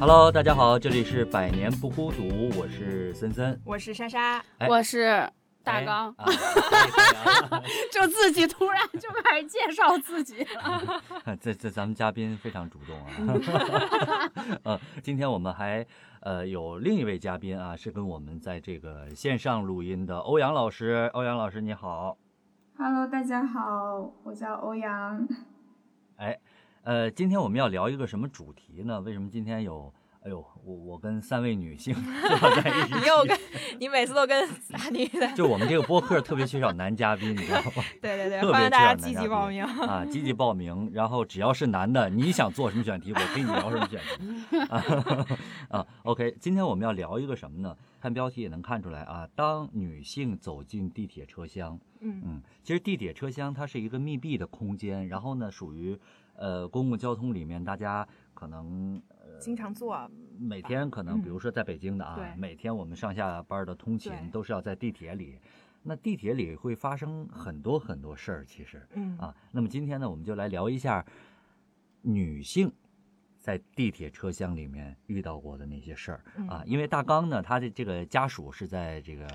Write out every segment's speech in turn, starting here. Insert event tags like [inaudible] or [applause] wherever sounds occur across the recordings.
Hello，大家好，这里是百年不孤独，我是森森，我是莎莎，哎我是大刚，哎啊可以可以啊 [laughs] 就自己突然就开始介绍自己了。[laughs] 这这咱们嘉宾非常主动啊。[laughs] 呃，今天我们还呃有另一位嘉宾啊，是跟我们在这个线上录音的欧阳老师。欧阳老师你好，Hello，大家好，我叫欧阳。哎，呃，今天我们要聊一个什么主题呢？为什么今天有？哎呦，我我跟三位女性 [laughs] 坐在一起，你又跟你每次都跟仨女的，就我们这个播客特别缺少男嘉宾，你知道吗？对对对，特别欢迎大家积缺少男嘉宾极报名。啊，积极报名，然后只要是男的，你想做什么选题，我跟你聊什么选题 [laughs] 啊啊。OK，今天我们要聊一个什么呢？看标题也能看出来啊。当女性走进地铁车厢，嗯嗯，其实地铁车厢它是一个密闭的空间，然后呢，属于呃公共交通里面大家可能呃经常坐，每天可能，嗯比如说在北京的啊，对每天我们上下班的通勤都是要在地铁里，那地铁里会发生很多很多事儿，其实。嗯啊，那么今天呢，我们就来聊一下女性在地铁车厢里面遇到过的那些事儿啊。嗯因为大刚呢，他的这个家属是在这个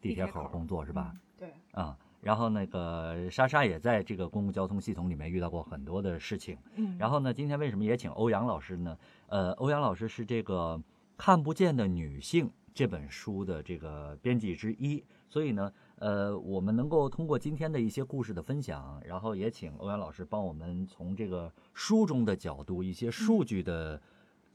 地铁口工作，是吧？嗯对，啊，然后那个莎莎也在这个公共交通系统里面遇到过很多的事情。嗯，然后呢，今天为什么也请欧阳老师呢？呃，欧阳老师是这个《看不见的女性》这本书的这个编辑之一，所以呢，呃，我们能够通过今天的一些故事的分享，然后也请欧阳老师帮我们从这个书中的角度、一些数据的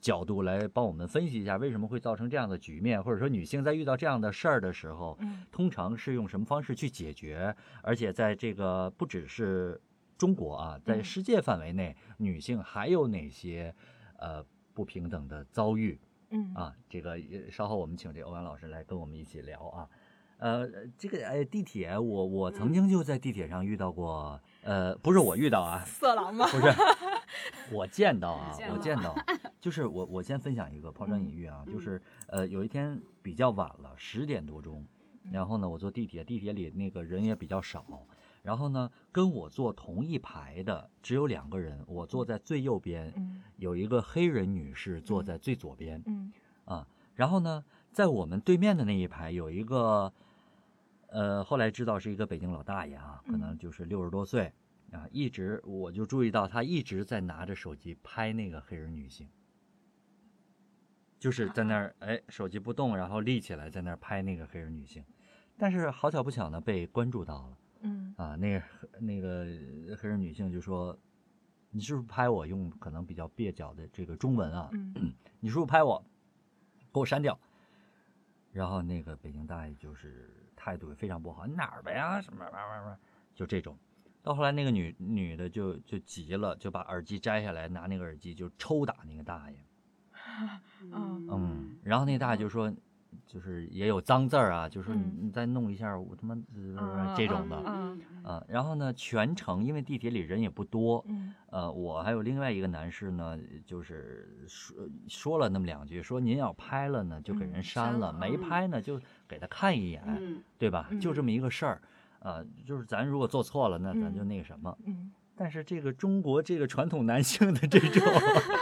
角度来帮我们分析一下，为什么会造成这样的局面，或者说女性在遇到这样的事儿的时候，嗯通常是用什么方式去解决？而且在这个不只是中国啊，在嗯世界范围内，女性还有哪些呃不平等的遭遇嗯啊？这个也稍后我们请这欧阳老师来跟我们一起聊啊。呃，这个呃地铁，我我曾经就在地铁上遇到过，呃，不是我遇到啊，色狼吗？不是，[laughs] 我见到啊，我见到，[laughs] 就是我我先分享一个抛砖引玉啊，嗯。就是呃有一天比较晚了，十点多钟，然后呢我坐地铁，地铁里那个人也比较少，然后呢跟我坐同一排的只有两个人，我坐在最右边，嗯。有一个黑人女士坐在最左边。嗯。啊，然后呢在我们对面的那一排有一个。呃，后来知道是一个北京老大爷啊，可能嗯就是六十多岁，啊，一直我就注意到他一直在拿着手机拍那个黑人女性，就是在那儿哎手机不动，然后立起来在那儿拍那个黑人女性，但是好巧不巧呢被关注到了嗯啊，那个那个黑人女性就说，你是不是拍我？用可能比较蹩脚的这个中文啊，嗯 [clears throat] 你是不是拍我？给我删掉。然后那个北京大爷就是态度也非常不好，你哪儿的呀？什么玩意儿玩意儿？就这种。到后来那个女女的就就急了，就把耳机摘下来，拿那个耳机就抽打那个大爷。[laughs] 嗯嗯，然后那大爷就说，就是也有脏字儿啊，就说你嗯你再弄一下，我他妈嗯这种的。嗯啊，然后呢，全程因为地铁里人也不多，嗯呃，我还有另外一个男士呢，就是说说了那么两句，说您要拍了呢，就给人嗯删了；删了嗯没拍呢，就给他看一眼，嗯对吧？就这么一个事儿，啊，就是咱如果做错了，那咱就嗯那个什么。嗯但是这个中国这个传统男性的这种，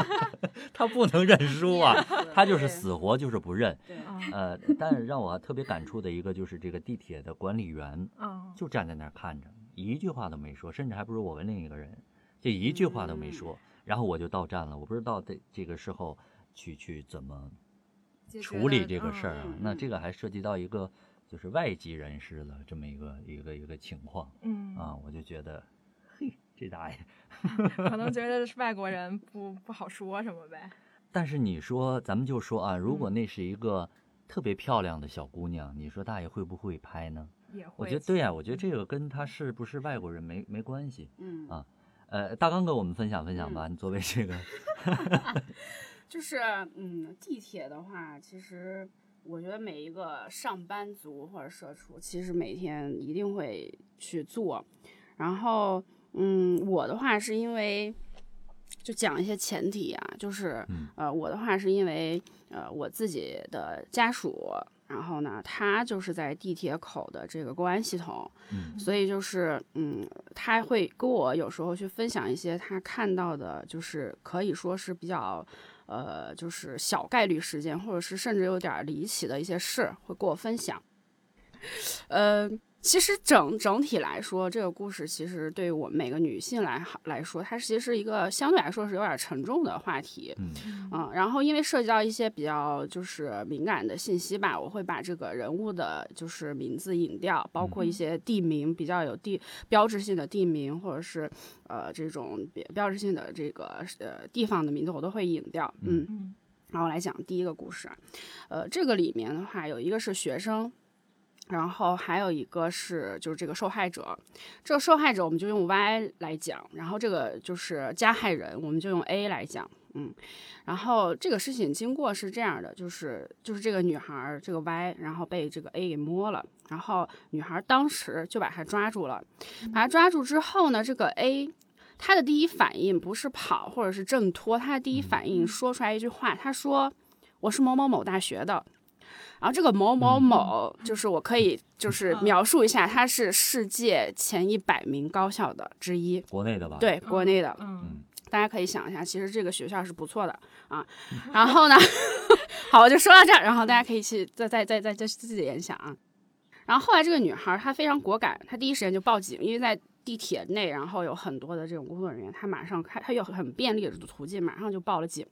[laughs] 他不能认输啊，他就是死活就是不认。对，嗯呃，但是让我特别感触的一个就是这个地铁的管理员，嗯就站在那儿看着，一句话都没说，甚至还不如我们另一个人，就一句话都没说。然后我就到站了，我不知道这这个时候去去怎么处理这个事儿啊嗯。那这个还涉及到一个就是外籍人士的这么一个一个一个情况嗯啊，我就觉得，嘿，这大爷。[laughs] 可能觉得是外国人不不好说什么呗。但是你说，咱们就说啊，如果嗯那是一个特别漂亮的小姑娘，你说大爷会不会拍呢？也会，我觉得对呀、我觉得这个跟他是不是外国人没没关系。嗯啊呃，大刚跟我们分享分享吧，你作为这个，[laughs] 就是嗯，地铁的话，其实我觉得每一个上班族或者社畜，其实每天一定会去做。然后嗯，我的话是因为就讲一些前提啊，就是嗯呃，我的话是因为呃我自己的家属，然后呢，他就是在地铁口的这个公安系统，嗯所以就是嗯，他会跟我有时候去分享一些他看到的，就是可以说是比较呃，就是小概率事件，或者是甚至有点离奇的一些事，会给我分享。嗯。其实整整体来说，这个故事其实对于我们每个女性来来说，它其实是一个相对来说是有点沉重的话题。嗯嗯，然后因为涉及到一些比较就是敏感的信息吧，我会把这个人物的就是名字隐掉，包括一些地名比较有地标志性的地名，或者是呃这种标志性的这个呃地方的名字，我都会隐掉。嗯嗯，然后来讲第一个故事，呃，这个里面的话有一个是学生。然后还有一个是，就是这个受害者，这个受害者我们就用 Y 来讲，然后这个就是加害人，我们就用 A 来讲，嗯，然后这个事情经过是这样的，就是就是这个女孩这个 Y，然后被这个 A 给摸了，然后女孩当时就把他抓住了，把他抓住之后呢，这个 A 他的第一反应不是跑或者是挣脱，他的第一反应。说出来一句话，他说我是某某某大学的。然后这个某某某，就是我可以就是描述一下，它是世界前一百名高校的之一，国内的吧？对，国内的。嗯，大家可以想一下，其实这个学校是不错的啊。然后呢，[laughs] 好，我就说到这儿，然后大家可以去再再再再再自己联想啊。然后后来这个女孩她非常果敢，她第一时间就报警，因为在。地铁内，然后有很多的这种工作人员，他马上开，他有很便利的途径，马上就报了警。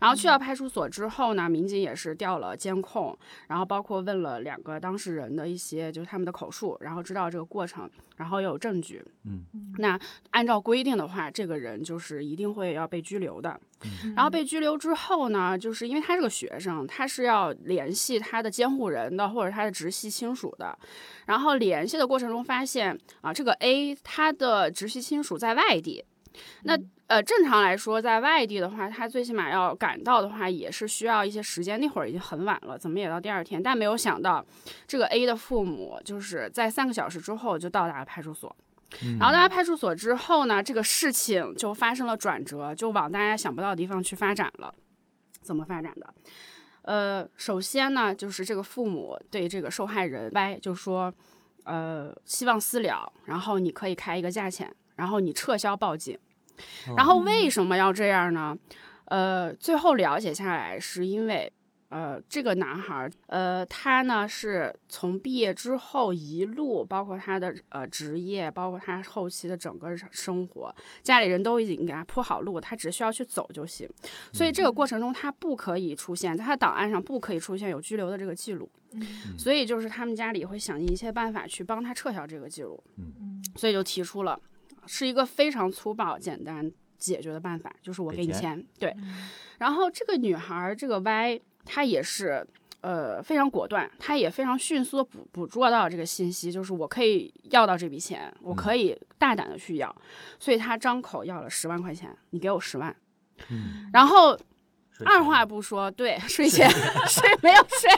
然后去到派出所之后呢，民警也是调了监控，然后包括问了两个当事人的一些就是他们的口述，然后知道这个过程，然后又有证据。嗯，那按照规定的话，这个人就是一定会要被拘留的。然后被拘留之后呢，就是因为他是个学生，他是要联系他的监护人的或者他的直系亲属的。然后联系的过程中发现啊，这个 A 他的直系亲属在外地。那呃，正常来说，在外地的话，他最起码要赶到的话，也是需要一些时间。那会儿已经很晚了，怎么也到第二天。但没有想到，这个 A 的父母就是在三个小时之后就到达了派出所。然后到达派出所之后呢，这个事情就发生了转折，就往大家想不到的地方去发展了。怎么发展的？呃，首先呢，就是这个父母对这个受害人 Y 就说，呃，希望私了，然后你可以开一个价钱，然后你撤销报警。然后为什么要这样呢？呃，最后了解下来是因为。呃，这个男孩，呃，他呢是从毕业之后一路，包括他的呃职业，包括他后期的整个生活，家里人都已经给他铺好路，他只需要去走就行。所以这个过程中，他不可以出现在他档案上不可以出现有拘留的这个记录。所以就是他们家里会想尽一切办法去帮他撤销这个记录。嗯，所以就提出了，是一个非常粗暴、简单解决的办法，就是我给你钱。对，然后这个女孩，这个 Y。他也是，呃，非常果断，他也非常迅速的捕捕捉到这个信息，就是我可以要到这笔钱，我可以大胆的去要，所以他张口要了十万块钱，你给我十万，嗯，然后二话不说，对，睡前睡没有睡，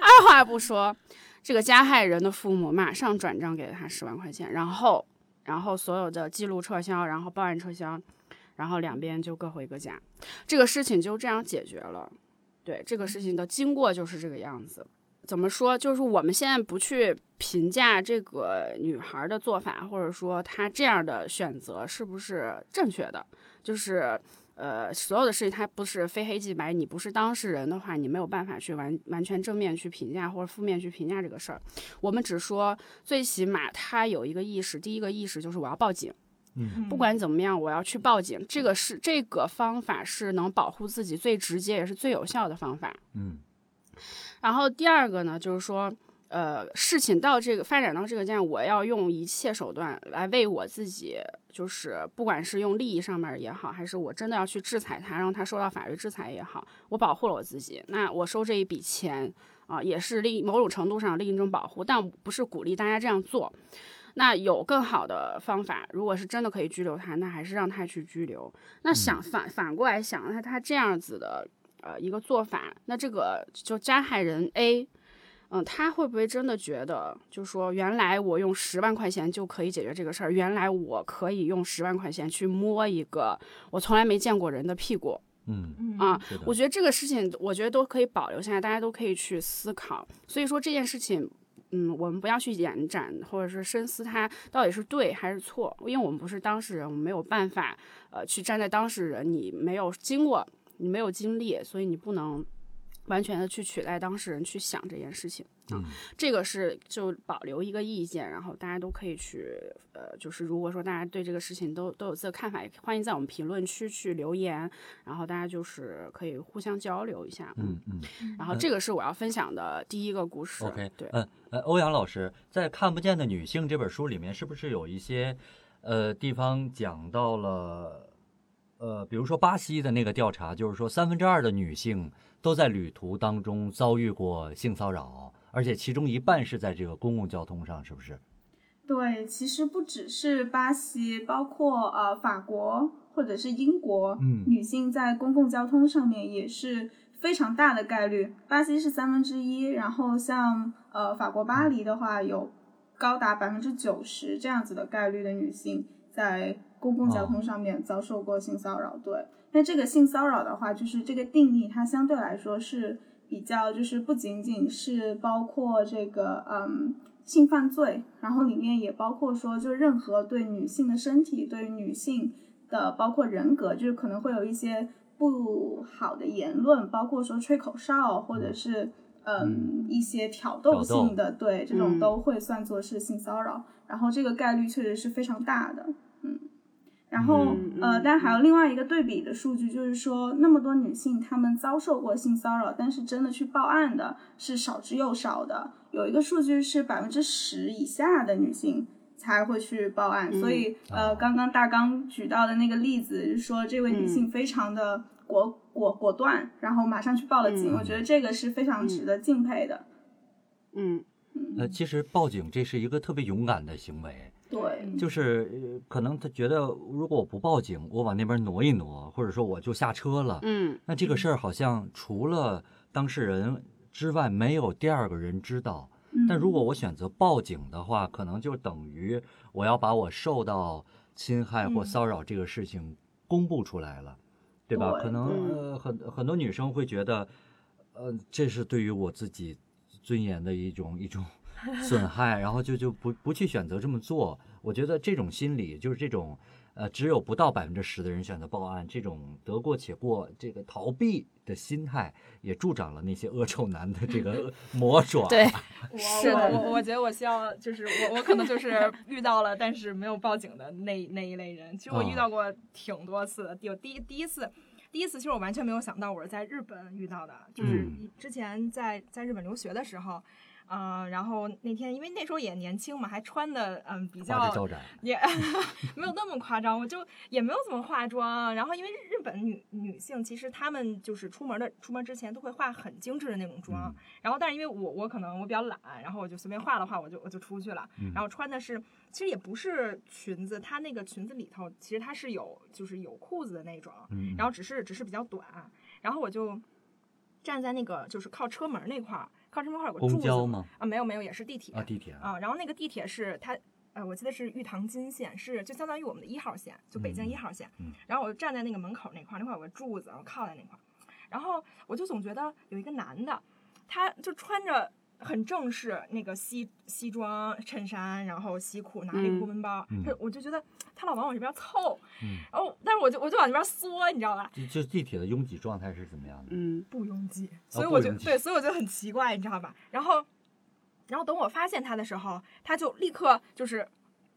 二话不说，这个加害人的父母马上转账给了他十万块钱，然后，然后所有的记录撤销，然后报案撤销，然后两边就各回各家，这个事情就这样解决了。对这个事情的经过就是这个样子，怎么说？就是我们现在不去评价这个女孩的做法，或者说她这样的选择是不是正确的。就是呃，所有的事情它不是非黑即白，你不是当事人的话，你没有办法去完完全正面去评价或者负面去评价这个事儿。我们只说最起码她有一个意识，第一个意识就是我要报警。嗯，不管怎么样，我要去报警。这个是这个方法是能保护自己最直接也是最有效的方法。嗯，然后第二个呢，就是说，呃，事情到这个发展到这个阶段，我要用一切手段来为我自己，就是不管是用利益上面也好，还是我真的要去制裁他，让他受到法律制裁也好，我保护了我自己。那我收这一笔钱啊，也是另某种程度上另一种保护，但不是鼓励大家这样做。那有更好的方法，如果是真的可以拘留他，那还是让他去拘留。那想反反过来想，那他这样子的呃一个做法，那这个就加害人 A，嗯，他会不会真的觉得，就说原来我用十万块钱就可以解决这个事儿，原来我可以用十万块钱去摸一个我从来没见过人的屁股，嗯啊，我觉得这个事情，我觉得都可以保留下来，大家都可以去思考。所以说这件事情。嗯，我们不要去延展，或者是深思它到底是对还是错，因为我们不是当事人，我们没有办法，呃，去站在当事人，你没有经过你没有经历，所以你不能完全的去取代当事人去想这件事情。嗯，这个是就保留一个意见，然后大家都可以去，呃，就是如果说大家对这个事情都都有自己的看法，也欢迎在我们评论区去留言，然后大家就是可以互相交流一下。嗯嗯。然后这个是我要分享的第一个故事。OK，对，嗯呃，欧阳老师在《看不见的女性》这本书里面，是不是有一些呃地方讲到了？呃，比如说巴西的那个调查，就是说三分之二的女性都在旅途当中遭遇过性骚扰，而且其中一半是在这个公共交通上，是不是？对，其实不只是巴西，包括呃法国或者是英国，嗯女性在公共交通上面也是非常大的概率。巴西是三分之一，然后像呃法国巴黎的话，有高达百分之九十这样子的概率的女性在公共交通上面遭受过性骚扰。对，那这个性骚扰的话，就是这个定义，它相对来说是比较，就是不仅仅是包括这个嗯性犯罪，然后里面也包括说，就任何对女性的身体、对女性的包括人格，就是可能会有一些不好的言论，包括说吹口哨或者是。嗯，一些挑逗性的，对这种都会算作是性骚扰，然后这个概率确实是非常大的，嗯。然后呃，但还有另外一个对比的数据，就是说那么多女性她们遭受过性骚扰，但是真的去报案的是少之又少的。有一个数据是百分之十以下的女性才会去报案，所以呃，刚刚大刚举到的那个例子，说这位女性非常的果果果断，然后马上去报了警，我觉得这个是非常值得敬佩的。嗯，呃，其实报警这是一个特别勇敢的行为。对，就是呃可能他觉得，如果我不报警，我往那边挪一挪，或者说我就下车了，嗯，那这个事儿好像除了当事人之外，没有第二个人知道。但如果我选择报警的话，可能就等于我要把我受到侵害或骚扰这个事情公布出来了，对吧？对可能呃很很多女生会觉得，呃，这是对于我自己尊严的一种一种 [laughs] 损害，然后就就不不去选择这么做。我觉得这种心理就是这种，呃，只有不到百分之十的人选择报案，这种得过且过、这个逃避的心态，也助长了那些恶臭男的这个 [laughs] 魔爪。对，[laughs] 是的我我我觉得我需要，就是我我可能就是遇到了，但是没有报警的那那一类人。其实我遇到过挺多次的，有第一第一次。第一次其实我完全没有想到我是在日本遇到的，就是嗯之前在在日本留学的时候，呃，然后那天因为那时候也年轻嘛，还穿的嗯比较。也 [laughs] 没有那么夸张，我就也没有怎么化妆。然后因为日本女女性其实她们就是出门的出门之前都会化很精致的那种妆，嗯然后但是因为我我可能我比较懒，然后我就随便化了化，我就我就出去了。嗯然后穿的是其实也不是裙子，它那个裙子里头其实它是有就是有裤子的那种，嗯，然后只是只是比较短。然后我就站在那个就是靠车门那块儿，靠城门口有个柱子交吗？啊，没有没有，也是地铁啊，地铁啊。啊，然后那个地铁是它，呃，我记得是玉堂金线，是就相当于我们的一号线，就北京一号线。嗯然后我就站在那个门口那块儿，那块儿有个柱子，我靠在那块儿，然后我就总觉得有一个男的，他就穿着很正式那个西西装衬衫，然后西裤，拿一个嗯公文包，嗯他我就觉得他老往我这边凑，嗯。然后但是我就我就往这边缩，你知道吧？就就地铁的拥挤状态是怎么样的？嗯。不拥挤，所以我就对，所以我就很奇怪，你知道吧？然后，然后等我发现他的时候，他就立刻就是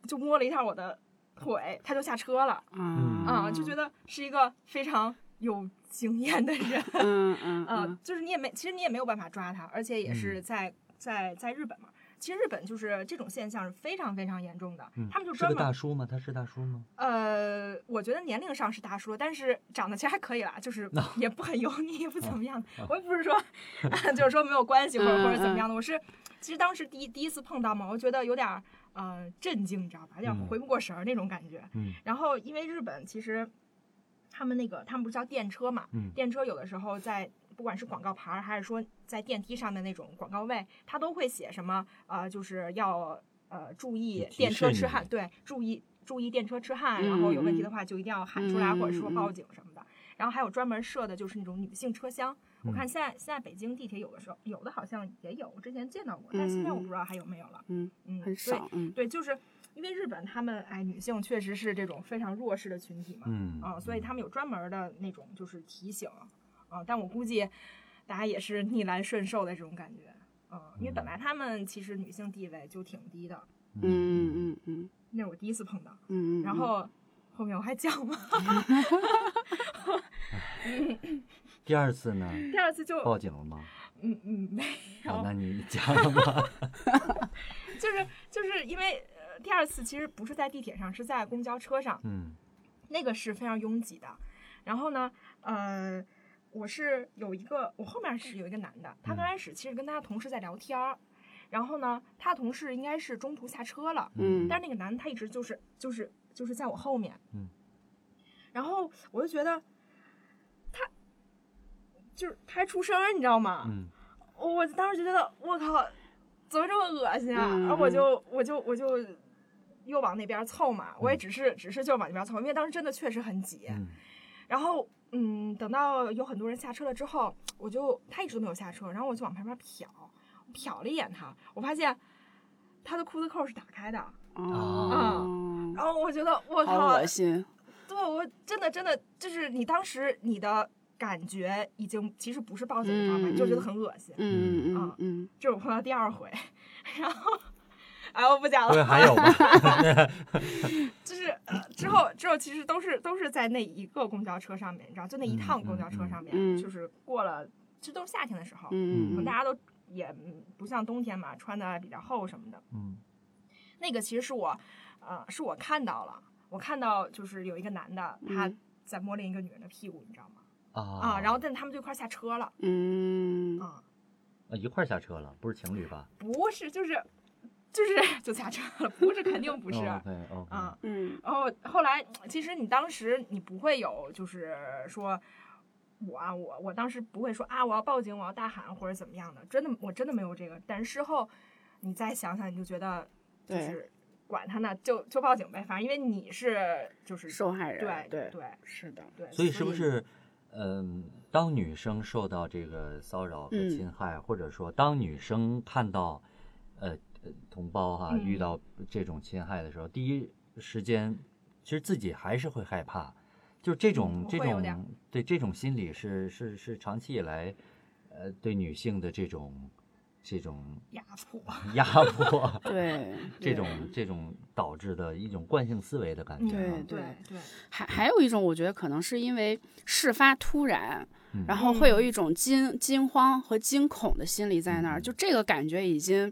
就摸了一下我的腿，他就下车了。嗯。啊、就觉得是一个非常有经验的人，嗯嗯啊、嗯 [laughs] 就是你也没，其实你也没有办法抓他，而且也是在、在在日本嘛。其实日本就是这种现象是非常非常严重的，嗯他们就专门个大叔吗？他是大叔吗？呃，我觉得年龄上是大叔，但是长得其实还可以啦，就是也不很油腻，也不怎么样。我也不是说，[laughs] 就是说没有关系或者或者怎么样的。我是其实当时第一第一次碰到嘛，我觉得有点儿呃震惊，你知道吧？有点嗯回不过神儿那种感觉。嗯然后因为日本其实他们那个他们不是叫电车嘛，嗯电车有的时候在不管是广告牌儿还是说在电梯上的那种广告位，它都会写什么呃，就是要呃注意电车痴汉，对，注意注意电车痴汉，然后有问题的话就一定要喊出来，嗯或者说嗯报警什么的。然后还有专门设的就是那种女性车厢，我看嗯现在现在北京地铁有的时候有的好像也有，我之前见到过，但现在我不知道还有没有了。嗯嗯，很少嗯对，就是因为日本他们哎女性确实是这种非常弱势的群体嘛，嗯啊，所以他们有专门的那种就是提醒啊，但我估计大家也是逆来顺受的这种感觉，嗯，因为本来他们其实女性地位就挺低的，嗯嗯嗯嗯那是我第一次碰到，嗯嗯，然后后面我还讲吗？[laughs] 第二次呢？[laughs] 第二次就报警了吗？嗯嗯 [laughs] 没有，好，那你讲了吧。就是就是因为呃第二次其实不是在地铁上，是在公交车上，嗯那个是非常拥挤的。然后呢，呃，我是有一个，我后面是有一个男的，他刚开始其实跟他的同事在聊天儿，然后呢，他同事应该是中途下车了，嗯但是那个男的他一直就是就是就是在我后面，嗯，然后我就觉得他就是他还出声儿，你知道吗？嗯我当时就觉得我靠，怎么这么恶心啊？嗯然后我就我就我就又往那边凑嘛，我也只是只是就往那边凑，因为当时真的确实很挤。嗯然后嗯，等到有很多人下车了之后，我就他一直都没有下车，然后我就往旁边瞟，我瞟了一眼他，我发现他的裤子扣是打开的，哦，然后我觉得我好靠恶，心，对我真的真的就是你当时你的感觉已经其实不是报警的状态，嗯你就觉得很恶心。嗯。嗯啊嗯。这是我碰到第二回，[laughs] 然后，哎，我不讲对，了，还有吗？[laughs] 就是、呃、之后之后其实都是都是在那一个公交车上面，你知道，就那一趟嗯公交车上面，就是过了，这都是夏天的时候，嗯大家都也嗯不像冬天嘛，穿的比较厚什么的。嗯那个其实是我，呃，是我看到了，我看到就是有一个男的他嗯在摸另一个女人的屁股，你知道吗？啊啊，然后但他们就一块儿下车了，嗯啊，啊一块儿下车了，不是情侣吧？不是，就是就是 [laughs] 就下车了，不是，肯定不是。啊，嗯然后后来，其实你当时你不会有，就是说，我啊，我我当时不会说啊，我要报警，我要大喊或者怎么样的，真的，我真的没有这个。但是事后你再想想，你就觉得就对是管他呢，就就报警呗，反正因为你是就是受害人，对对对是的，对，所以是不是，嗯，当女生受到这个骚扰和嗯侵害，或者说当女生看到，呃，呃同胞哈、嗯。遇到这种侵害的时候，第一时间其实自己还是会害怕，就是这种、嗯这种对这种心理是是是长期以来，呃，对女性的这种这种压迫？[laughs] 压迫，[laughs] 对这种这种导致的一种惯性思维的感觉、对啊。对对，还还有一种，我觉得可能是因为事发突然，嗯。然后会有一种惊惊慌和惊恐的心理在那儿，嗯。就这个感觉已经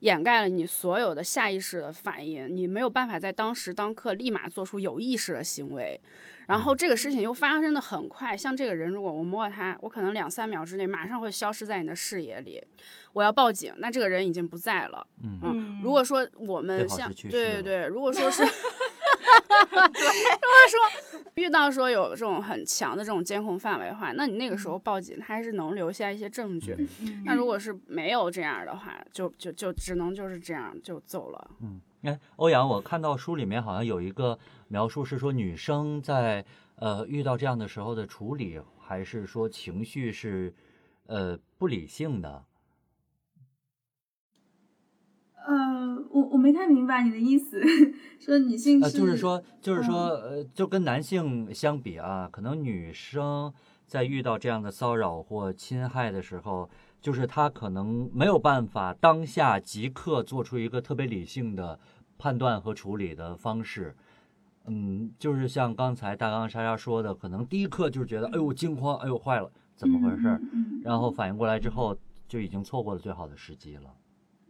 掩盖了你所有的下意识的反应，你没有办法在当时当刻立马做出有意识的行为。然后这个事情又发生的很快，像这个人，如果我摸他，我可能两三秒之内马上会消失在你的视野里。我要报警，那这个人已经不在了。嗯嗯，如果说我们像对对对，如果说是，[laughs] 如果说遇到说有这种很强的这种监控范围的话，那你那个时候报警，它还是能留下一些证据。嗯那如果是没有这样的话，就就就只能就是这样就走了。嗯，哎，欧阳，我看到书里面好像有一个描述是说，女生在呃遇到这样的时候的处理，还是说情绪是呃不理性的？呃，我我没太明白你的意思，[laughs] 说女性呃，就是说，就是说，呃，就跟男性相比啊，可能女生在遇到这样的骚扰或侵害的时候，就是她可能没有办法当下即刻做出一个特别理性的判断和处理的方式。嗯，就是像刚才大刚莎莎说的，可能第一刻就是觉得，哎呦惊慌，哎呦坏了，怎么回事儿？嗯嗯然后反应过来之后，就已经错过了最好的时机了。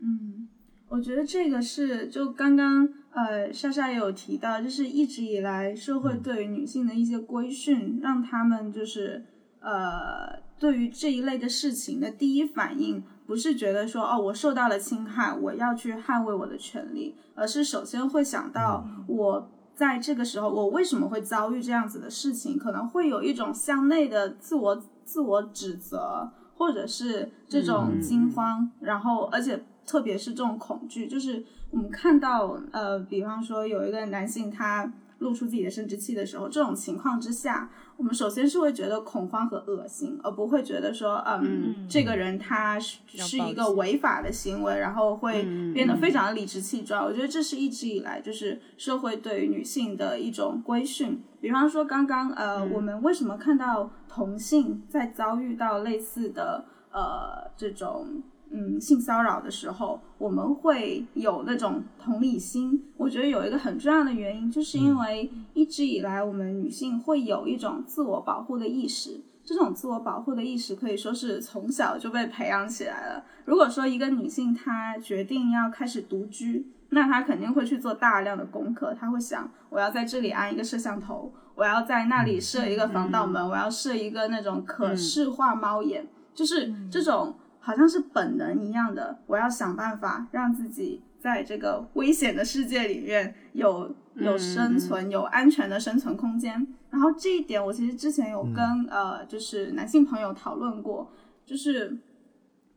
嗯，我觉得这个是就刚刚呃莎莎也有提到，就是一直以来社会嗯对于女性的一些规训，让她们就是呃对于这一类的事情的第一反应不是觉得说哦我受到了侵害，我要去捍卫我的权利，而是首先会想到我。在这个时候，我为什么会遭遇这样子的事情？可能会有一种向内的自我自我指责，或者是这种嗯惊慌，然后而且特别是这种恐惧，就是我们看到呃，比方说有一个男性他露出自己的生殖器的时候，这种情况之下，我们首先是会觉得恐慌和恶心，而不会觉得说，嗯，嗯这个人他是是一个违法的行为，然后会嗯变得非常的理直气壮。我觉得这是一直以来就是社会对于女性的一种规训。比方说，刚刚呃，我们为什么看到同性在遭遇到类似的呃这种嗯性骚扰的时候，我们会有那种同理心？我觉得有一个很重要的原因，就是因为一直以来我们女性会有一种自我保护的意识。这种自我保护的意识可以说是从小就被培养起来了。如果说一个女性她决定要开始独居，那她肯定会去做大量的功课，她会想我要在这里安一个摄像头，我要在那里设一个防盗门，我要设一个那种可视化猫眼，就是这种好像是本能一样的，我要想办法让自己在这个危险的世界里面有有生存、有安全的生存空间。然后这一点，我其实之前有跟、呃，就是男性朋友讨论过，就是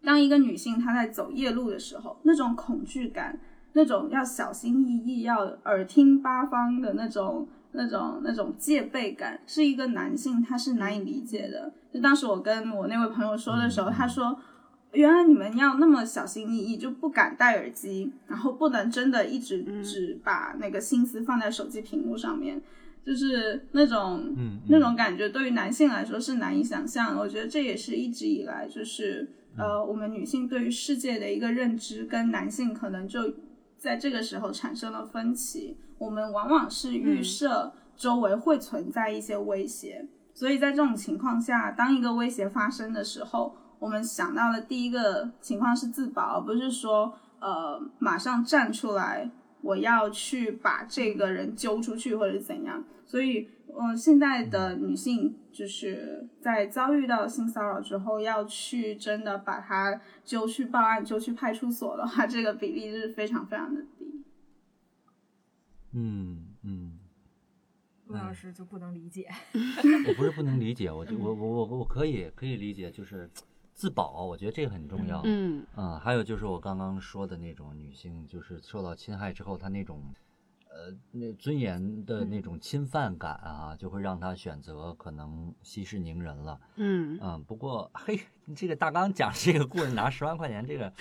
当一个女性她在走夜路的时候，那种恐惧感，那种要小心翼翼、要耳听八方的那种、那种、那种戒备感，是一个男性他是难以理解的。就当时我跟我那位朋友说的时候，他说。原来你们要那么小心翼翼，就不敢戴耳机，然后不能真的一直只把那个心思放在手机屏幕上面，就是那种、嗯那种感觉，对于男性来说是难以想象的。我觉得这也是一直以来就是呃，我们女性对于世界的一个认知，跟男性可能就在这个时候产生了分歧。我们往往是预设周围会存在一些威胁，所以在这种情况下，当一个威胁发生的时候，我们想到的第一个情况是自保，而不是说呃马上站出来，我要去把这个人揪出去或者怎样。所以，呃，现在的女性就是在遭遇到性骚扰之后，要去真的把他揪去报案、揪去派出所的话，这个比例是非常非常的低。嗯嗯，陆老师就不能理解。我不是不能理解，我就 [laughs] 我我我我可以可以理解，就是自保，我觉得这个很重要。嗯嗯，还有就是我刚刚说的那种女性，就是受到侵害之后，她那种，呃，那尊严的那种侵犯感啊，就会让她选择可能息事宁人了。嗯嗯，不过嘿，你这个大刚讲这个故事拿十万块钱，这个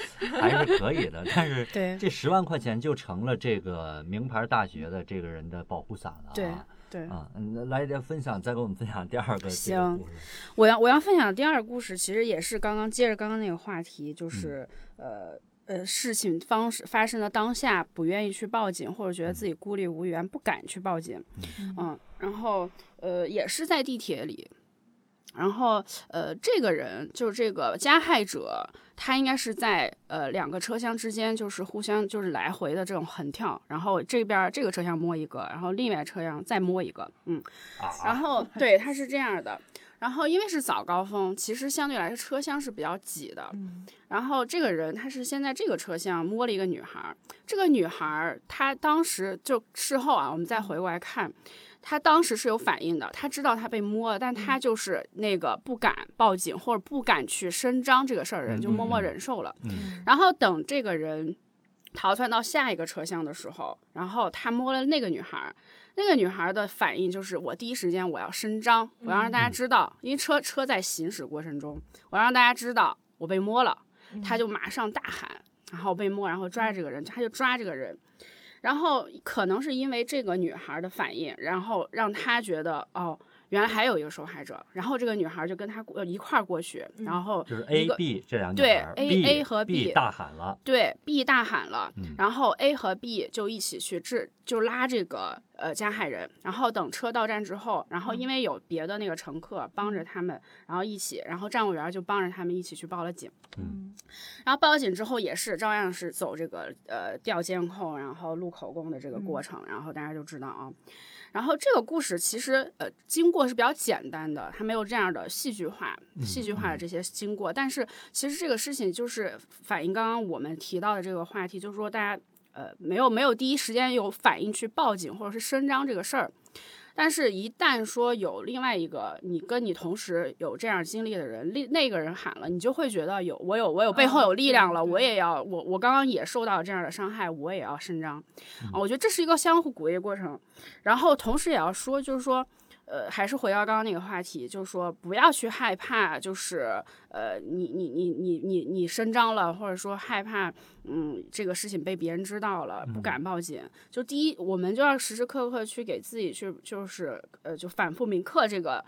还是可以的，但是对这十万块钱就成了这个名牌大学的这个人的保护伞了、啊。对对。啊，嗯，来点分享，再给我们分享第二个行故事。我要我要分享的第二个故事，其实也是刚刚接着刚刚那个话题，就是、呃呃事情方式发生的当下不愿意去报警，或者觉得自己孤立无援，不敢去报警，嗯，然后呃也是在地铁里。然后，呃，这个人就是这个加害者，他应该是在呃两个车厢之间，就是互相就是来回的这种横跳，然后这边儿这个车厢摸一个，然后另外车厢再摸一个，嗯，然后 [laughs] 对，他是这样的。然后因为是早高峰，其实相对来说车厢是比较挤的。然后这个人他是先在这个车厢摸了一个女孩儿，这个女孩儿她当时就事后啊，我们再回过来看，她当时是有反应的，他知道他被摸了，但他就是那个不敢报警或者不敢去声张这个事儿人，就默默忍受了。嗯。然后等这个人逃窜到下一个车厢的时候，然后他摸了那个女孩儿，那个女孩儿的反应就是我第一时间我要声张，我要让大家知道，因为车车在行驶过程中，我要让大家知道我被摸了，他就马上大喊，然后被摸，然后抓这个人，他就抓这个人。然后可能是因为这个女孩的反应，然后让他觉得哦，原来还有一个受害者。然后这个女孩就跟他过一块儿过去，然后就是 A、B 这两女对 A- A 和 B B 大喊了，对 B 大喊了，嗯然后 A 和 B 就一起去治，就拉这个呃加害人，然后等车到站之后，然后因为有别的那个乘客帮着他们，然后一起，然后站务员就帮着他们一起去报了警。嗯然后报了警之后也是照样是走这个呃调监控，然后录口供的这个过程，然后大家就知道啊。然后这个故事其实呃经过是比较简单的，它没有这样的戏剧化、戏剧化的这些经过。但是其实这个事情就是反映刚刚我们提到的这个话题，就是说大家呃没有没有第一时间有反应去报警或者是声张这个事儿。但是，一旦说有另外一个你跟你同时有这样经历的人，另那个人喊了，你就会觉得有我有我有背后有力量了，我也要我我刚刚也受到这样的伤害，我也要伸张啊！我觉得这是一个相互鼓励的过程。然后同时也要说，就是说。呃，还是回到刚刚那个话题，就是说不要去害怕，就是呃，你你你你你你声张了，或者说害怕，嗯，这个事情被别人知道了，不敢报警。就第一，我们就要时时刻刻去给自己去，就是呃，就反复铭刻这个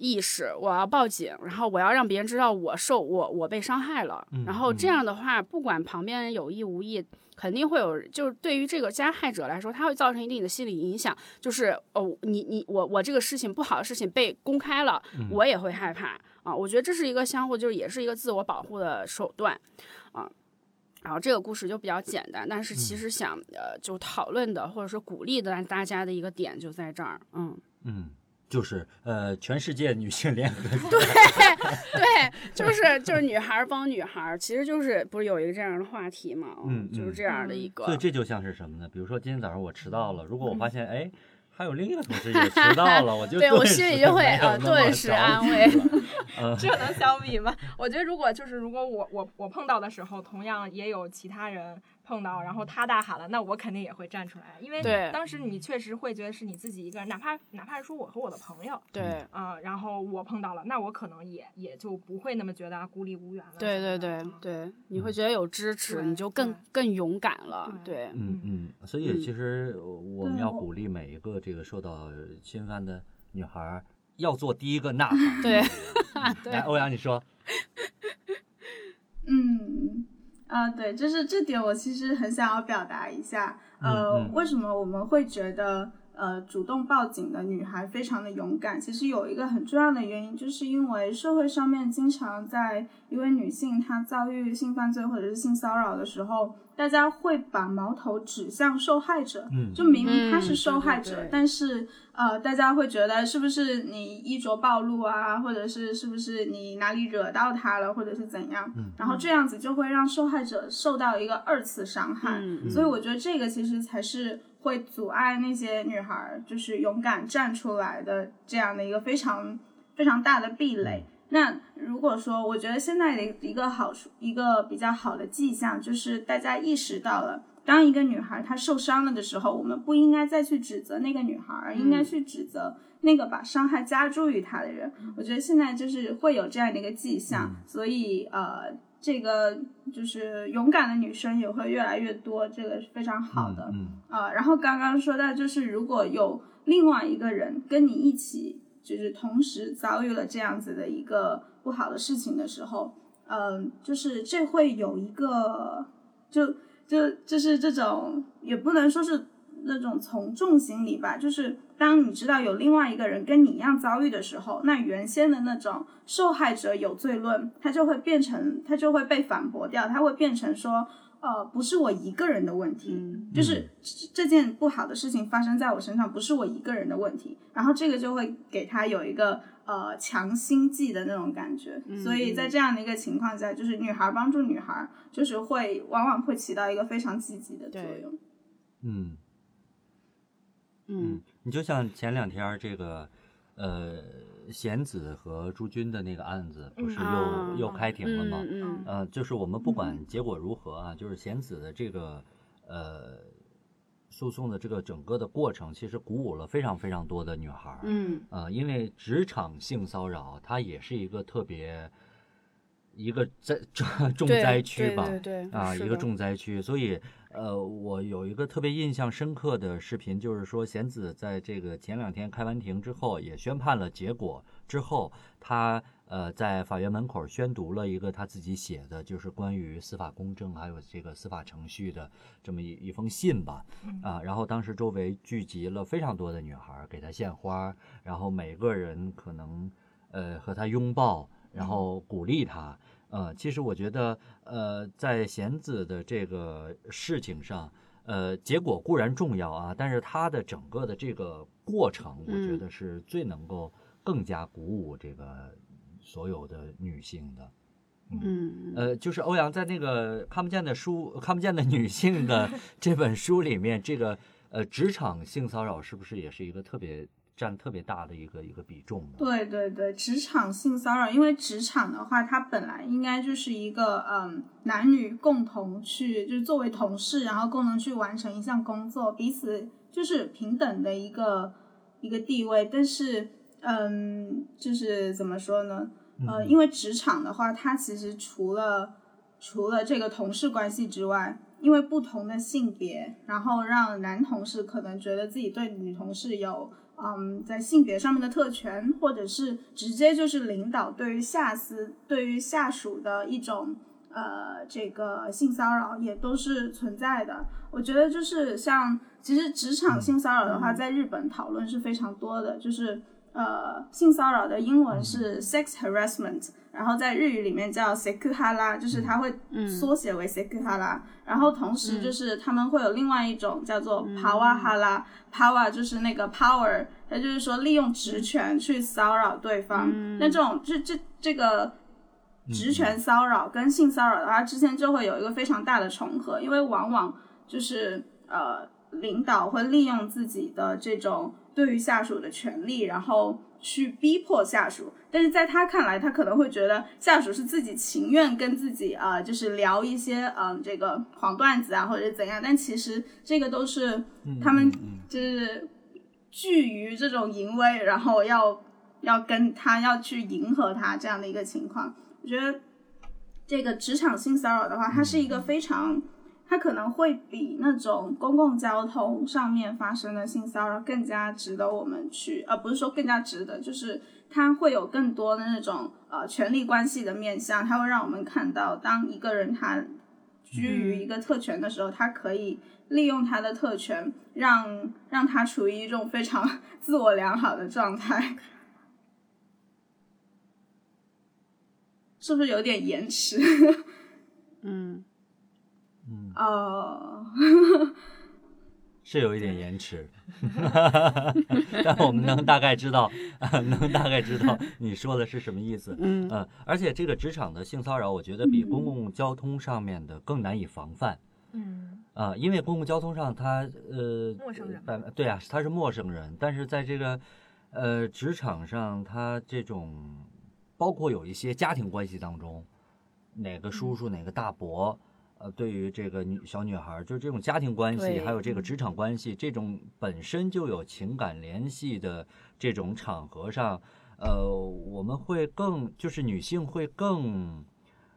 意识，我要报警，然后我要让别人知道我受我我被伤害了，然后这样的话，不管旁边人有意无意。肯定会有，就是对于这个加害者来说，他会造成一定的心理影响。就是哦，你你我我这个事情不好的事情被公开了，我也会害怕啊。我觉得这是一个相互，就是也是一个自我保护的手段啊。然后这个故事就比较简单，但是其实想呃就讨论的或者说鼓励的大家的一个点就在这儿，嗯嗯。就是呃，全世界女性联合 [laughs] 对对，就是就是女孩帮女孩，其实就是不是有一个这样的话题嘛？嗯，就是这样的一个。所以这就像是什么呢？比如说今天早上我迟到了，如果我发现哎，还有另一个同事也迟到了，我就对我心里就会呃顿时安慰。[laughs] 这能相比吗？我觉得如果就是如果我我我碰到的时候，同样也有其他人。碰到，然后他大喊了，那我肯定也会站出来，因为当时你确实会觉得是你自己一个人，哪怕哪怕是说我和我的朋友，对，啊，然后我碰到了，那我可能也也就不会那么觉得孤立无援了。对对对对，你会觉得有支持，你就更更勇敢了。对，嗯嗯，所以其实我们要鼓励每一个这个受到侵犯的女孩，要做第一个呐喊。[laughs] 对，来，欧阳你说。嗯。啊，对，就是这点，我其实很想要表达一下。呃，为什么我们会觉得呃主动报警的女孩非常的勇敢？其实有一个很重要的原因，就是因为社会上面经常在一位女性她遭遇性犯罪或者是性骚扰的时候。大家会把矛头指向受害者，嗯就明明她是受害者，但是呃，大家会觉得是不是你衣着暴露啊，或者是是不是你哪里惹到他了，或者是怎样？嗯然后这样子就会让受害者受到一个二次伤害。嗯所以我觉得这个其实才是会阻碍那些女孩就是勇敢站出来的这样的一个非常非常大的壁垒。那如果说，我觉得现在的一个好处，一个比较好的迹象，就是大家意识到了，当一个女孩她受伤了的时候，我们不应该再去指责那个女孩，而应该去指责那个把伤害加诸于她的人。我觉得现在就是会有这样的一个迹象，所以呃，这个就是勇敢的女生也会越来越多，这个是非常好的。呃，然后刚刚说到，就是如果有另外一个人跟你一起。就是同时遭遇了这样子的一个不好的事情的时候，嗯，就是这会有一个，就就就是这种，也不能说是那种从众心理吧，就是当你知道有另外一个人跟你一样遭遇的时候，那原先的那种受害者有罪论，它就会变成，它就会被反驳掉，它会变成说。呃，不是我一个人的问题，就是这件不好的事情发生在我身上，不是我一个人的问题。然后这个就会给他有一个呃强心剂的那种感觉。所以在这样的一个情况下，就是女孩帮助女孩，就是会往往会起到一个非常积极的作用。嗯嗯，你就像前两天这个呃。贤子和朱军的那个案子不是又又开庭了吗？呃，就是我们不管结果如何啊，就是贤子的这个呃诉讼的这个整个的过程，其实鼓舞了非常非常多的女孩儿。嗯，呃，因为职场性骚扰它也是一个特别一个灾 [laughs] 重灾区吧？对对啊，一个重灾区，所以。呃，我有一个特别印象深刻的视频，就是说贤子在这个前两天开完庭之后，也宣判了结果之后，他呃在法院门口宣读了一个他自己写的，就是关于司法公正还有这个司法程序的这么一一封信吧，啊，然后当时周围聚集了非常多的女孩给他献花，然后每个人可能呃和他拥抱，然后鼓励他。呃，其实我觉得，呃，在贤子的这个事情上，呃，结果固然重要啊，但是他的整个的这个过程，我觉得是最能够更加鼓舞这个所有的女性的。嗯，呃，就是欧阳在那个看不见的书、看不见的女性的 [laughs] 这本书里面，这个呃，职场性骚扰是不是也是一个特别？占特别大的一个一个比重的。对对对，职场性骚扰，因为职场的话，它本来应该就是一个嗯，男女共同去，就是作为同事，然后共同去完成一项工作，彼此就是平等的一个一个地位。但是，嗯，就是怎么说呢？呃，因为职场的话，它其实除了除了这个同事关系之外，因为不同的性别，然后让男同事可能觉得自己对女同事有嗯在性别上面的特权，或者是直接就是领导对于下司对于下属的一种呃这个性骚扰，也都是存在的。我觉得就是像其实职场性骚扰的话，在日本讨论是非常多的，就是呃性骚扰的英文是 sex harassment。然后在日语里面叫 sekuhara，就是它会缩写为 sekuhara。然后同时就是他们会有另外一种叫做 powerhara，power 就是那个 power，它就是说利用职权去骚扰对方。那这种这这这个职权骚扰跟性骚扰的话，之间就会有一个非常大的重合，因为往往就是呃领导会利用自己的这种对于下属的权利，然后。去逼迫下属，但是在他看来，他可能会觉得下属是自己情愿跟自己啊，就是聊一些嗯这个黄段子啊，或者是怎样，但其实这个都是他们就是惧于这种淫威，然后要要跟他要去迎合他这样的一个情况。我觉得这个职场性骚扰的话，它是一个非常。它可能会比那种公共交通上面发生的性骚扰更加值得我们去，而不是说更加值得，就是它会有更多的那种呃权力关系的面向，它会让我们看到，当一个人他居于一个特权的时候，他可以利用他的特权，让让他处于一种非常 [laughs] 自我良好的状态，是不是有点延迟？[laughs] 嗯。哦，是有一点延迟，[laughs] 但我们能大概知道，[laughs] 能大概知道你说的是什么意思。嗯而且这个职场的性骚扰，我觉得比公共交通上面的更难以防范。嗯啊，因为公共交通上他呃，陌生人，对啊，他是陌生人，但是在这个呃职场上，他这种包括有一些家庭关系当中，哪个叔叔哪个大伯。呃，对于这个女小女孩，就是这种家庭关系，还有这个职场关系，这种本身就有情感联系的这种场合上，呃，我们会更，就是女性会更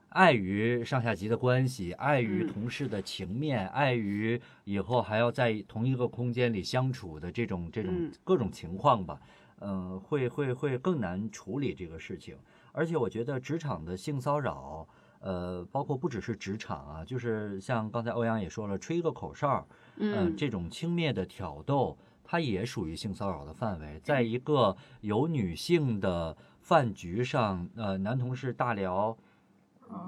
碍于上下级的关系，碍于同事的情面，碍于以后还要在同一个空间里相处的这种这种各种情况吧，嗯，会会会更难处理这个事情，而且我觉得职场的性骚扰。呃，包括不只是职场啊，就是像刚才欧阳也说了，吹一个口哨，嗯，这种轻蔑的挑逗，它也属于性骚扰的范围。在一个有女性的饭局上，呃，男同事大聊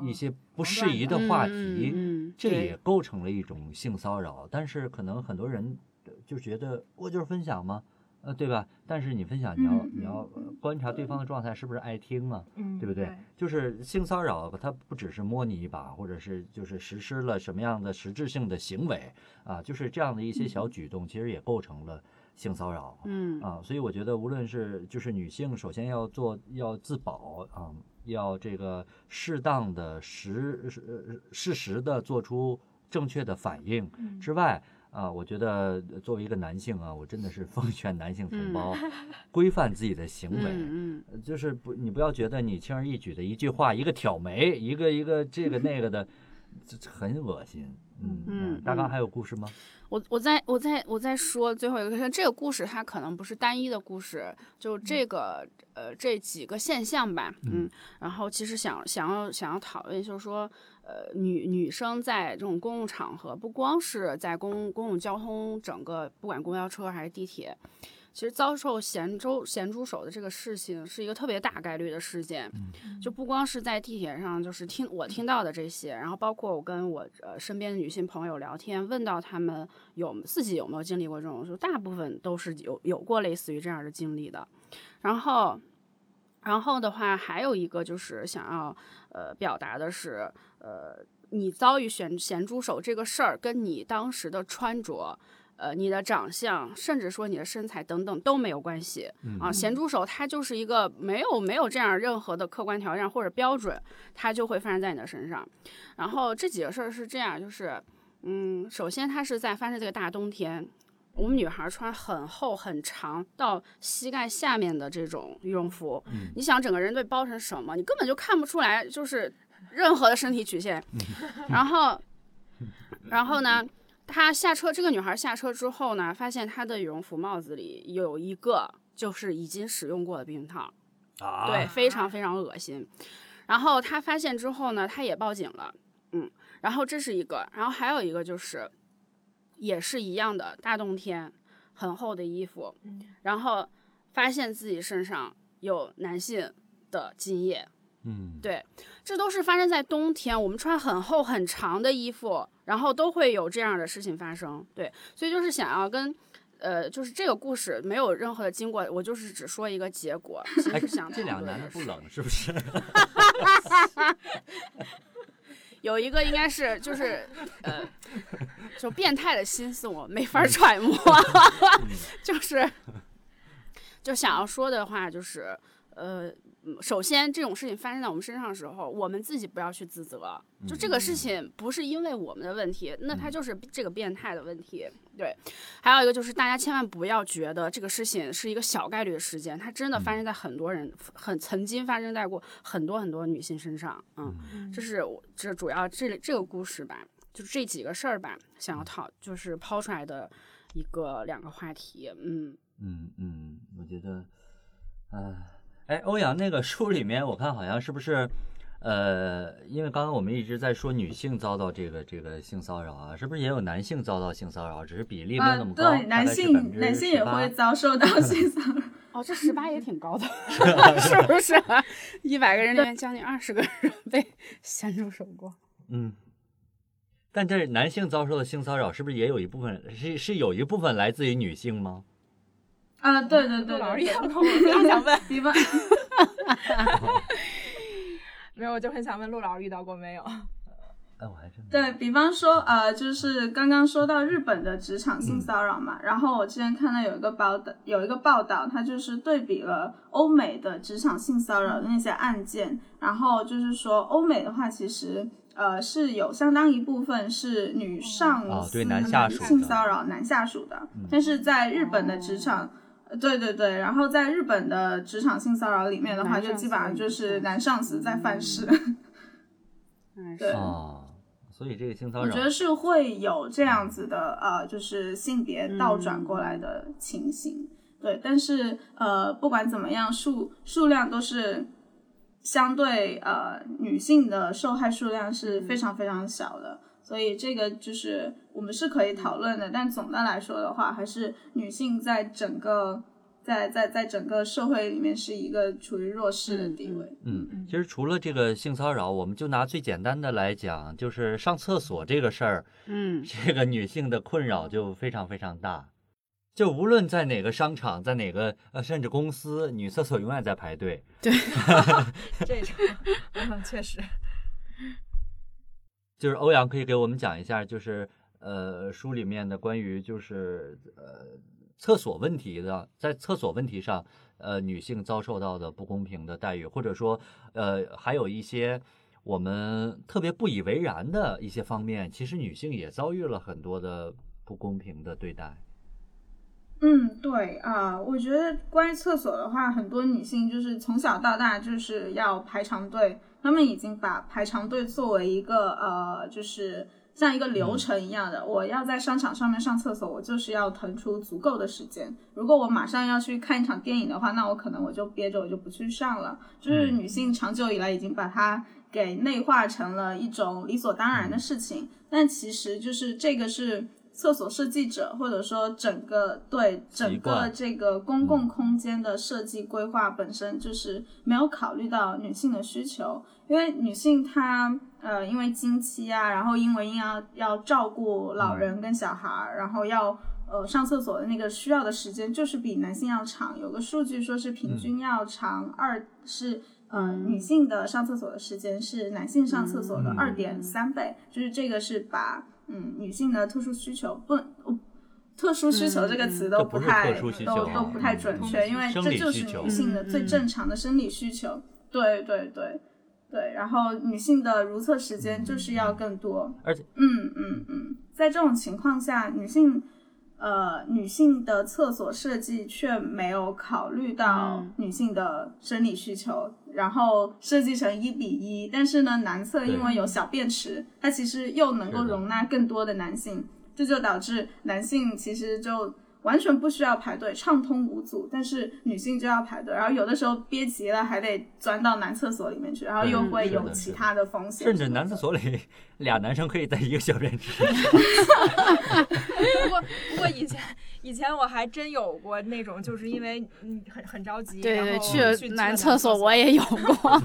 一些不适宜的话题，这也构成了一种性骚扰。但是可能很多人就觉得，我就是分享吗？呃，对吧？但是你分享，你要你要观察对方的状态是不是爱听啊？嗯，对不对？就是性骚扰，它不只是摸你一把，或者是就是实施了什么样的实质性的行为啊？就是这样的一些小举动，其实也构成了性骚扰。嗯啊，所以我觉得，无论是就是女性，首先要做要自保啊，要这个适当的实适适时的做出正确的反应之外。啊，我觉得作为一个男性啊，我真的是奉劝男性同胞 [laughs] 规范自己的行为，就是不，你不要觉得你轻而易举的一句话，一个挑眉，一个一个这个那个的，[laughs] 这很恶心。嗯嗯，大刚还有故事吗？我我在我在我在说最后一个，这个故事它可能不是单一的故事，就这个呃这几个现象吧。嗯，然后其实想想要想要讨论，就是说。呃，女女生在这种公共场合，不光是在公公共交通，整个不管公交车还是地铁，其实遭受咸猪咸猪手的这个事情是一个特别大概率的事件。就不光是在地铁上，就是听我听到的这些，然后包括我跟我呃身边的女性朋友聊天，问到他们有自己有没有经历过这种，就大部分都是有有过类似于这样的经历的。然后，然后的话，还有一个就是想要呃表达的是。呃，你遭遇咸咸猪手这个事儿，跟你当时的穿着，呃，你的长相，甚至说你的身材等等都没有关系啊。咸猪手它就是一个没有没有这样任何的客观条件或者标准，它就会发生在你的身上。然后这几个事儿是这样，就是嗯，首先它是在发生这个大冬天，我们女孩穿很厚很长到膝盖下面的这种羽绒服，嗯你想整个人被包成什么，你根本就看不出来，就是任何的身体曲线。然后，然后呢？她下车，这个女孩下车之后呢，发现她的羽绒服帽子里有一个就是已经使用过的避孕套，啊，对，非常非常恶心。然后她发现之后呢，她也报警了，嗯，然后这是一个，然后还有一个就是也是一样的，大冬天很厚的衣服，然后发现自己身上有男性的精液，嗯，对，这都是发生在冬天，我们穿很厚很长的衣服，然后都会有这样的事情发生。对，所以就是想要跟，呃，就是这个故事没有任何的经过，我就是只说一个结果。其哎实想这两个男的不冷是不是？[laughs] 有一个应该是就是呃，就变态的心思我没法揣摩，[laughs] 就是就想要说的话就是呃。嗯首先，这种事情发生在我们身上的时候，我们自己不要去自责。就这个事情不是因为我们的问题，那他就是这个变态的问题。对，还有一个就是大家千万不要觉得这个事情是一个小概率的事件，它真的发生在很多人，很曾经发生在过很多很多女性身上。嗯，这是我这主要这这个故事吧，就是这几个事儿吧，想要讨就是抛出来的一个两个话题。嗯，嗯嗯，我觉得，呃，哎，欧阳那个书里面，我看好像是不是，呃，因为刚刚我们一直在说女性遭到这个这个性骚扰啊，是不是也有男性遭到性骚扰？只是比例没有啊那么，高，对，男性男性也会遭受到性骚扰。[laughs] 哦，这十八也挺高的，[laughs] 是不是？一百个人里面将近二十个人 [laughs] 被咸猪手过。嗯。但这男性遭受的性骚扰，是不是也有一部分是是有一部分来自于女性吗？啊，对对对陆老师对对，也我刚想问，比方 [laughs] 没有，我就很想问陆老师遇到过没有？哎，我还真对比方说，呃，就是刚刚说到日本的职场性骚扰嘛，然后我之前看到有一个报道，有一个报道，它就是对比了欧美的职场性骚扰的那些案件，然后就是说欧美的话，其实呃是有相当一部分是女上司哦对男下属性骚扰男下属的，但是在日本的职场。呃对对对，然后在日本的职场性骚扰里面的话，就基本上就是男上司在犯事。嗯，[laughs] 对啊，所以这个性骚扰我觉，得是会有这样子的，呃，就是性别倒转过来的情形。对，但是呃，不管怎么样，数数量都是相对呃女性的受害数量是非常非常小的，所以这个就是我们是可以讨论的。但总的来说的话，还是女性在整个在在在整个社会里面是一个处于弱势的地位。嗯，其实除了这个性骚扰，我们就拿最简单的来讲，就是上厕所这个事儿，嗯，这个女性的困扰就非常非常大。就无论在哪个商场，在哪个呃，甚至公司，女厕所永远在排队。对 [laughs] 这种，嗯，确实，就是欧阳可以给我们讲一下，就是呃书里面的关于就是呃厕所问题的，在厕所问题上，呃女性遭受到的不公平的待遇，或者说呃还有一些我们特别不以为然的一些方面，其实女性也遭遇了很多的不公平的对待。嗯，对啊、我觉得关于厕所的话，很多女性就是从小到大就是要排长队，她们已经把排长队作为一个呃，就是像一个流程一样的。我要在商场上面上厕所，我就是要腾出足够的时间。如果我马上要去看一场电影的话，那我可能我就憋着，我就不去上了。就是女性长久以来已经把它给内化成了一种理所当然的事情，但其实就是这个是。厕所设计者，或者说整个对整个这个公共空间的设计规划本身就是没有考虑到女性的需求，因为女性她呃因为经期啊，然后因为要要照顾老人跟小孩儿，然后要呃上厕所的那个需要的时间就是比男性要长，有个数据说是平均要长二是。呃，女性的上厕所的时间是男性上厕所的嗯。二点三倍，就是这个是把嗯女性的特殊需求不，哦特殊需求这个词都不太都都不太准确，因为这就是女性的最正常的生理需求。对对对对，然后女性的如厕时间就是要更多，而且嗯嗯嗯，在这种情况下，女性呃女性的厕所设计却没有考虑到嗯女性的生理需求，然后设计成一比一。但是呢，男厕因为有小便池，它其实又能够容纳更多的男性，这就导致男性其实就。完全不需要排队，畅通无阻，但是女性就要排队，然后有的时候憋急了还得钻到男厕所里面去，然后又会有其他的风险，甚至男厕所里 [laughs] 俩男生可以在一个小便池。不过不过以前以前我还真有过那种，就是因为嗯很很着急，对对，然后去去男厕厕所我也有过，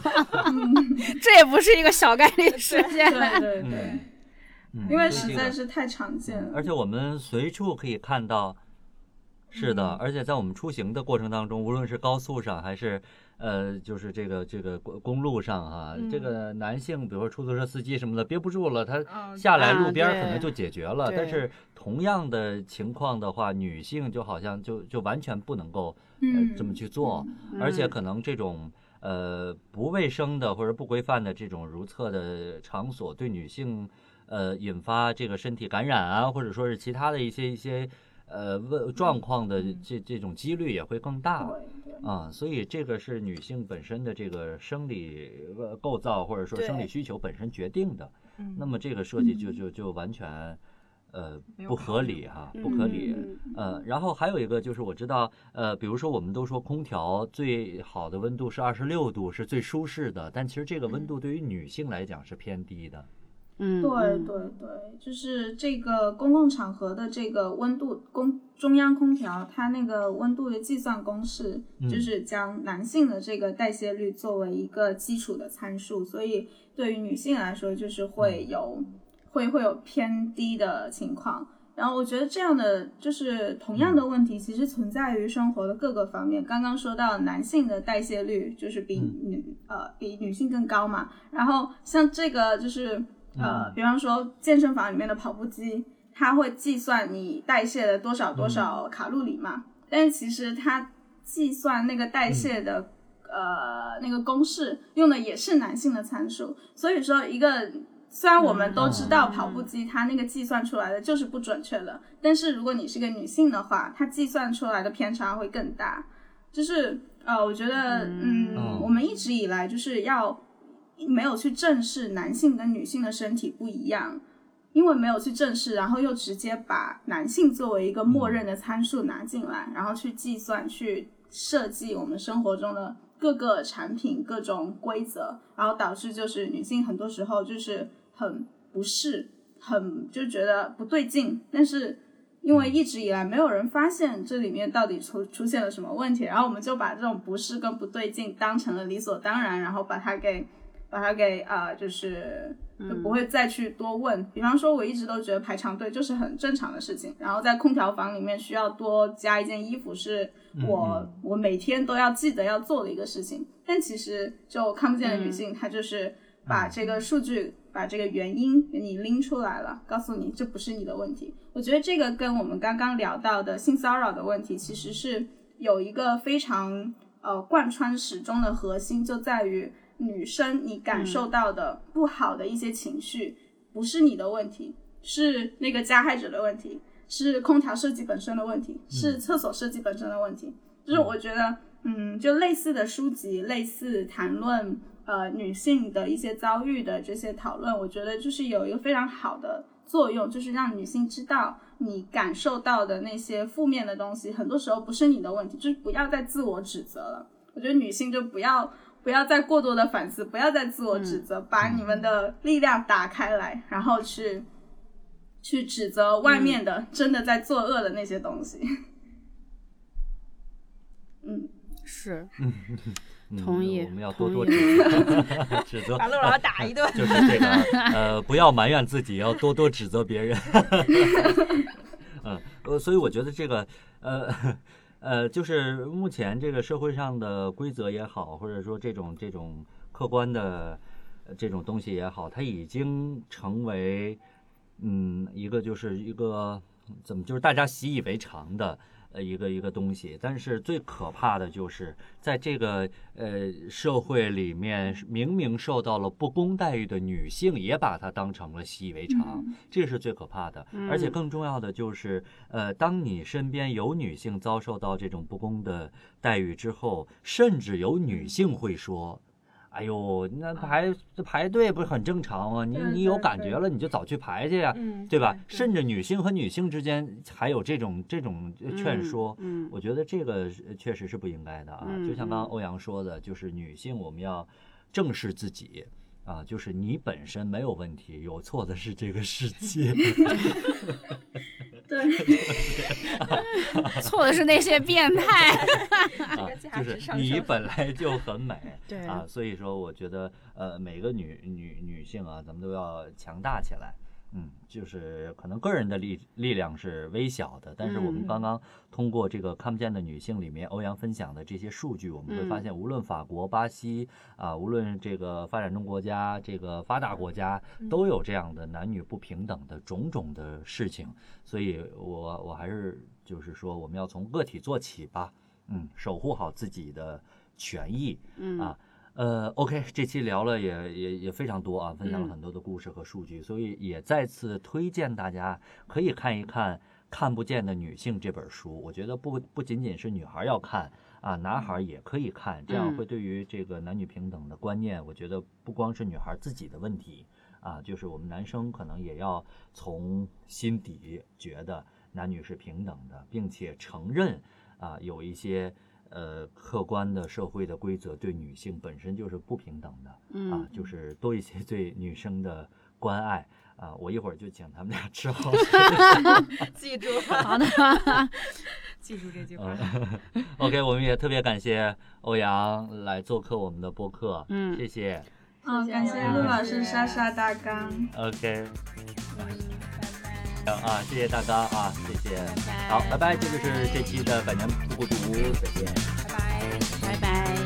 [laughs] 这也不是一个小概率事件。对对对。因为实在是太常见了。而且我们随处可以看到，是的，嗯而且在我们出行的过程当中，无论是高速上还是呃，就是这个这个公公路上哈、嗯这个男性，比如说出租车司机什么的，憋不住了，他嗯下来啊路边儿可能就解决了。但是同样的情况的话，女性就好像就就完全不能够呃嗯这么去做，而且嗯可能这种。呃，不卫生的或者不规范的这种如厕的场所，对女性呃引发这个身体感染啊，或者说是其他的一些一些呃问状况的这这种几率也会更大啊，所以这个是女性本身的这个生理呃构造或者说生理需求本身决定的，嗯。那么这个设计就就就完全呃不合理哈，不合理。嗯呃，然后还有一个就是我知道，呃，比如说我们都说空调最好的温度是二十六度，是最舒适的，但其实这个温度对于女性来讲是偏低的。嗯，对嗯对对，就是这个公共场合的这个温度公中央空调，它那个温度的计算公式，就是将男性的这个代谢率作为一个基础的参数，所以对于女性来说，就是会有会会有偏低的情况。然后我觉得这样的就是同样的问题，其实存在于生活的各个方面。刚刚说到男性的代谢率就是比女、呃比女性更高嘛，然后像这个就是呃，比方说健身房里面的跑步机，它会计算你代谢了多少多少卡路里嘛，但是其实它计算那个代谢的、呃那个公式用的也是男性的参数，所以说一个。虽然我们都知道跑步机它那个计算出来的就是不准确的，但是如果你是个女性的话，它计算出来的偏差会更大。就是呃，我觉得嗯，嗯我们一直以来就是要没有去正视男性跟女性的身体不一样，因为没有去正视，然后又直接把男性作为一个默认的参数拿进来，然后去计算、去设计我们生活中的各个产品、各种规则，然后导致就是女性很多时候就是很不适，很就觉得不对劲，但是。因为一直以来没有人发现这里面到底出出现了什么问题，然后我们就把这种不适跟不对劲当成了理所当然，然后把它给把它给啊、呃就是就不会再去多问。比方说，我一直都觉得排长队就是很正常的事情，然后在空调房里面需要多加一件衣服是我、我每天都要记得要做的一个事情。但其实就看不见的女性，她就是把这个数据。把这个原因给你拎出来了，告诉你这不是你的问题。我觉得这个跟我们刚刚聊到的性骚扰的问题，其实是有一个非常呃贯穿始终的核心，就在于女生你感受到的不好的一些情绪，不是你的问题，是那个加害者的问题，是空调设计本身的问题，是厕所设计本身的问题。就是我觉得，嗯，就类似的书籍，类似谈论。呃，女性的一些遭遇的这些讨论，我觉得就是有一个非常好的作用，就是让女性知道你感受到的那些负面的东西，很多时候不是你的问题，就是不要再自我指责了。我觉得女性就不要不要再过多的反思，不要再自我指责，把你们的力量打开来，然后去去指责外面的、真的在作恶的那些东西。[laughs] 嗯，是嗯同意我们要多多指责，指责把陆老师打一顿。[laughs] 就是这个呃，不要埋怨自己，要多多指责别人。[laughs] 嗯，呃，所以我觉得这个呃呃，就是目前这个社会上的规则也好，或者说这种这种客观的这种东西也好，它已经成为嗯一个就是一个怎么就是大家习以为常的呃一个一个东西，但是最可怕的就是在这个呃社会里面，明明受到了不公待遇的女性，也把它当成了习以为常，这是最可怕的。而且更重要的就是，呃，当你身边有女性遭受到这种不公的待遇之后，甚至有女性会说。哎呦，那排这排队不是很正常吗？你你有感觉了，你就早去排去呀，嗯，对吧？甚至女性和女性之间还有这种这种劝说，嗯，我觉得这个确实是不应该的啊。嗯就像刚刚嗯欧阳说的，就是女性我们要正视自己啊，就是你本身没有问题，有错的是这个世界。[laughs] 对，错的是那些变态。[laughs] 啊就是你本来就很美，[laughs] 对啊，所以说我觉得呃每个女女女性啊，咱们都要强大起来。嗯，就是可能个人的力力量是微小的，但是我们嗯刚刚通过这个看不见的女性里面欧阳分享的这些数据，我们会发嗯现，无论法国、巴西啊，无论这个发展中国家、这个发达国家，都有这样的男女不平等的种种的事情。所以我我还是就是说，我们要从个体做起吧，嗯，守护好自己的权益嗯啊。呃，OK，这期聊了也也也非常多啊，分享了嗯很多的故事和数据，所以也再次推荐大家可以看一看《看不见的女性》这本书。我觉得不不仅仅是女孩要看啊，男孩也可以看，这样嗯会对于这个男女平等的观念，我觉得不光是女孩自己的问题啊，就是我们男生可能也要从心底觉得男女是平等的，并且承认啊有一些。呃，客观的社会的规则对女性本身就是不平等的，啊嗯，就是多一些对女生的关爱啊。我一会儿就请他们俩吃好 [laughs] 记住，好的，[laughs] 记住这句话。嗯 OK，我们也特别感谢欧阳来做客我们的播客，嗯谢谢。好，感谢陆老师、莎莎、大刚。OK。啊，谢谢大家啊，谢谢。拜拜好，拜拜，这就是这期的百年不孤独，再见。拜拜。拜拜。